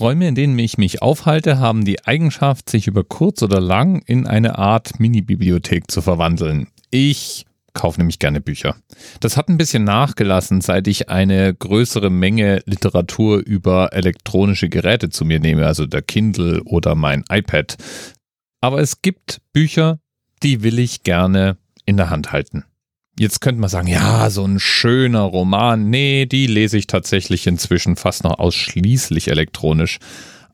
Räume, in denen ich mich aufhalte, haben die Eigenschaft, sich über kurz oder lang in eine Art Mini-Bibliothek zu verwandeln. Ich kaufe nämlich gerne Bücher. Das hat ein bisschen nachgelassen, seit ich eine größere Menge Literatur über elektronische Geräte zu mir nehme, also der Kindle oder mein iPad. Aber es gibt Bücher, die will ich gerne in der Hand halten. Jetzt könnte man sagen, ja, so ein schöner Roman. Nee, die lese ich tatsächlich inzwischen fast noch ausschließlich elektronisch.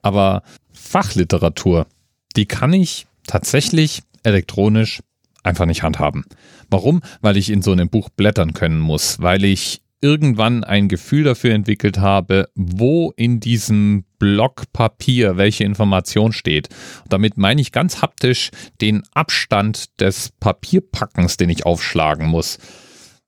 Aber Fachliteratur, die kann ich tatsächlich elektronisch einfach nicht handhaben. Warum? Weil ich in so einem Buch blättern können muss, weil ich irgendwann ein Gefühl dafür entwickelt habe, wo in diesem Block Papier welche Information steht. Und damit meine ich ganz haptisch den Abstand des Papierpackens, den ich aufschlagen muss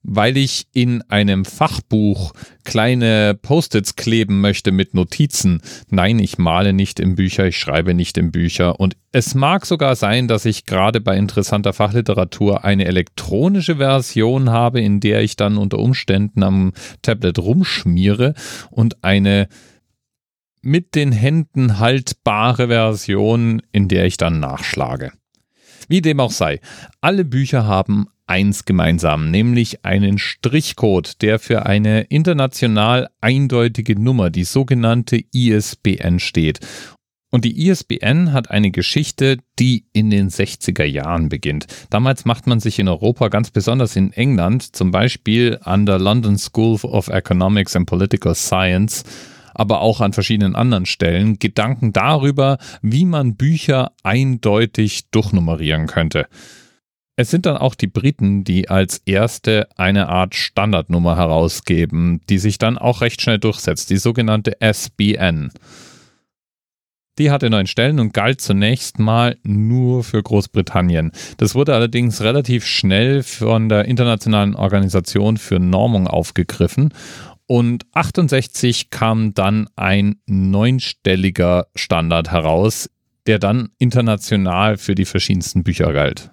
weil ich in einem Fachbuch kleine Post-its kleben möchte mit Notizen. Nein, ich male nicht in Bücher, ich schreibe nicht in Bücher. Und es mag sogar sein, dass ich gerade bei interessanter Fachliteratur eine elektronische Version habe, in der ich dann unter Umständen am Tablet rumschmiere und eine mit den Händen haltbare Version, in der ich dann nachschlage. Wie dem auch sei, alle Bücher haben eins gemeinsam, nämlich einen Strichcode, der für eine international eindeutige Nummer, die sogenannte ISBN steht. Und die ISBN hat eine Geschichte, die in den 60er Jahren beginnt. Damals macht man sich in Europa, ganz besonders in England, zum Beispiel an der London School of Economics and Political Science, aber auch an verschiedenen anderen Stellen, Gedanken darüber, wie man Bücher eindeutig durchnummerieren könnte. Es sind dann auch die Briten, die als erste eine Art Standardnummer herausgeben, die sich dann auch recht schnell durchsetzt, die sogenannte SBN. Die hatte neun Stellen und galt zunächst mal nur für Großbritannien. Das wurde allerdings relativ schnell von der Internationalen Organisation für Normung aufgegriffen und 68 kam dann ein neunstelliger Standard heraus, der dann international für die verschiedensten Bücher galt.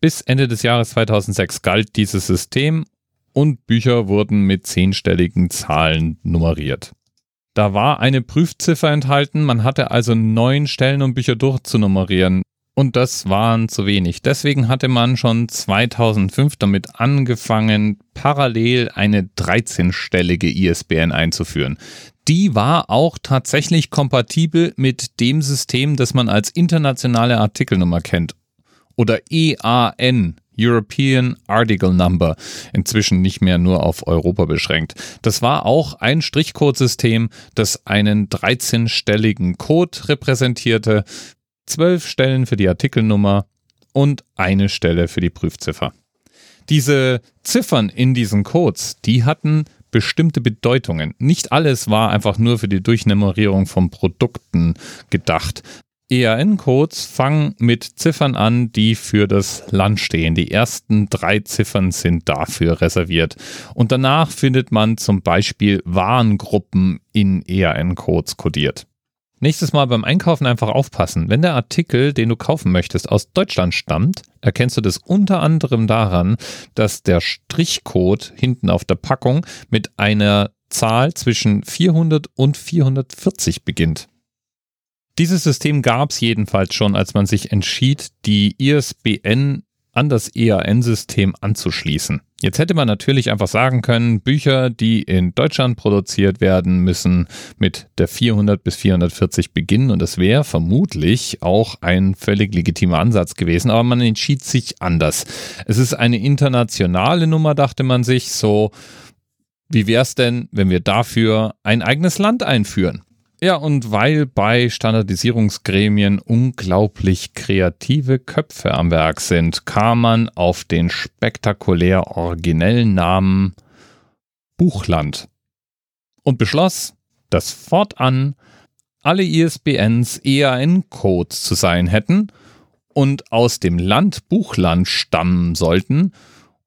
Bis Ende des Jahres 2006 galt dieses System und Bücher wurden mit zehnstelligen Zahlen nummeriert. Da war eine Prüfziffer enthalten, man hatte also neun Stellen, um Bücher durchzunummerieren. Und das waren zu wenig. Deswegen hatte man schon 2005 damit angefangen, parallel eine 13-stellige ISBN einzuführen. Die war auch tatsächlich kompatibel mit dem System, das man als internationale Artikelnummer kennt oder EAN, European Article Number, inzwischen nicht mehr nur auf Europa beschränkt. Das war auch ein Strichcodesystem, das einen 13-stelligen Code repräsentierte, zwölf Stellen für die Artikelnummer und eine Stelle für die Prüfziffer. Diese Ziffern in diesen Codes, die hatten bestimmte Bedeutungen. Nicht alles war einfach nur für die Durchnummerierung von Produkten gedacht. EAN-Codes fangen mit Ziffern an, die für das Land stehen. Die ersten drei Ziffern sind dafür reserviert. Und danach findet man zum Beispiel Warengruppen in EAN-Codes kodiert. Nächstes Mal beim Einkaufen einfach aufpassen. Wenn der Artikel, den du kaufen möchtest, aus Deutschland stammt, erkennst du das unter anderem daran, dass der Strichcode hinten auf der Packung mit einer Zahl zwischen 400 und 440 beginnt. Dieses System gab es jedenfalls schon, als man sich entschied, die ISBN an das EAN-System anzuschließen. Jetzt hätte man natürlich einfach sagen können, Bücher, die in Deutschland produziert werden, müssen mit der 400 bis 440 beginnen und das wäre vermutlich auch ein völlig legitimer Ansatz gewesen, aber man entschied sich anders. Es ist eine internationale Nummer, dachte man sich, so wie wäre es denn, wenn wir dafür ein eigenes Land einführen? Ja, und weil bei Standardisierungsgremien unglaublich kreative Köpfe am Werk sind, kam man auf den spektakulär originellen Namen Buchland und beschloss, dass fortan alle ISBNs EAN-Codes zu sein hätten und aus dem Land Buchland stammen sollten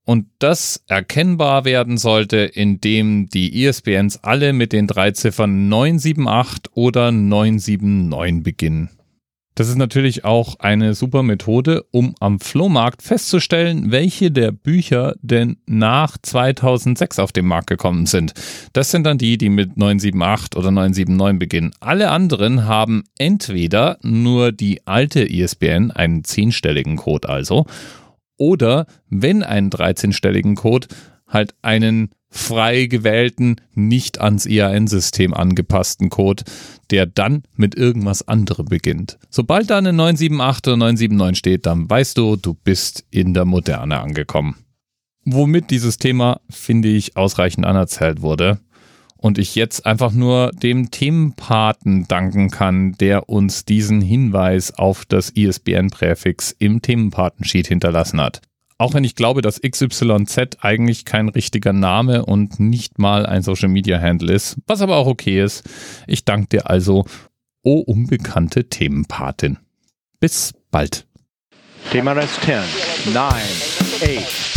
und das erkennbar werden sollte, indem die ISBNs alle mit den drei Ziffern 978 oder 979 beginnen. Das ist natürlich auch eine super Methode, um am Flohmarkt festzustellen, welche der Bücher denn nach 2006 auf den Markt gekommen sind. Das sind dann die, die mit 978 oder 979 beginnen. Alle anderen haben entweder nur die alte ISBN, einen zehnstelligen Code also, oder wenn einen 13-stelligen Code, halt einen frei gewählten, nicht ans IAN-System angepassten Code, der dann mit irgendwas anderem beginnt. Sobald da eine 978 oder 979 steht, dann weißt du, du bist in der Moderne angekommen. Womit dieses Thema, finde ich, ausreichend anerzählt wurde. Und ich jetzt einfach nur dem Themenpaten danken kann, der uns diesen Hinweis auf das ISBN-Präfix im Themenpatensheet hinterlassen hat. Auch wenn ich glaube, dass XYZ eigentlich kein richtiger Name und nicht mal ein Social Media Handle ist, was aber auch okay ist. Ich danke dir also, o unbekannte Themenpatin. Bis bald. Thema Rest 10, 9, 8.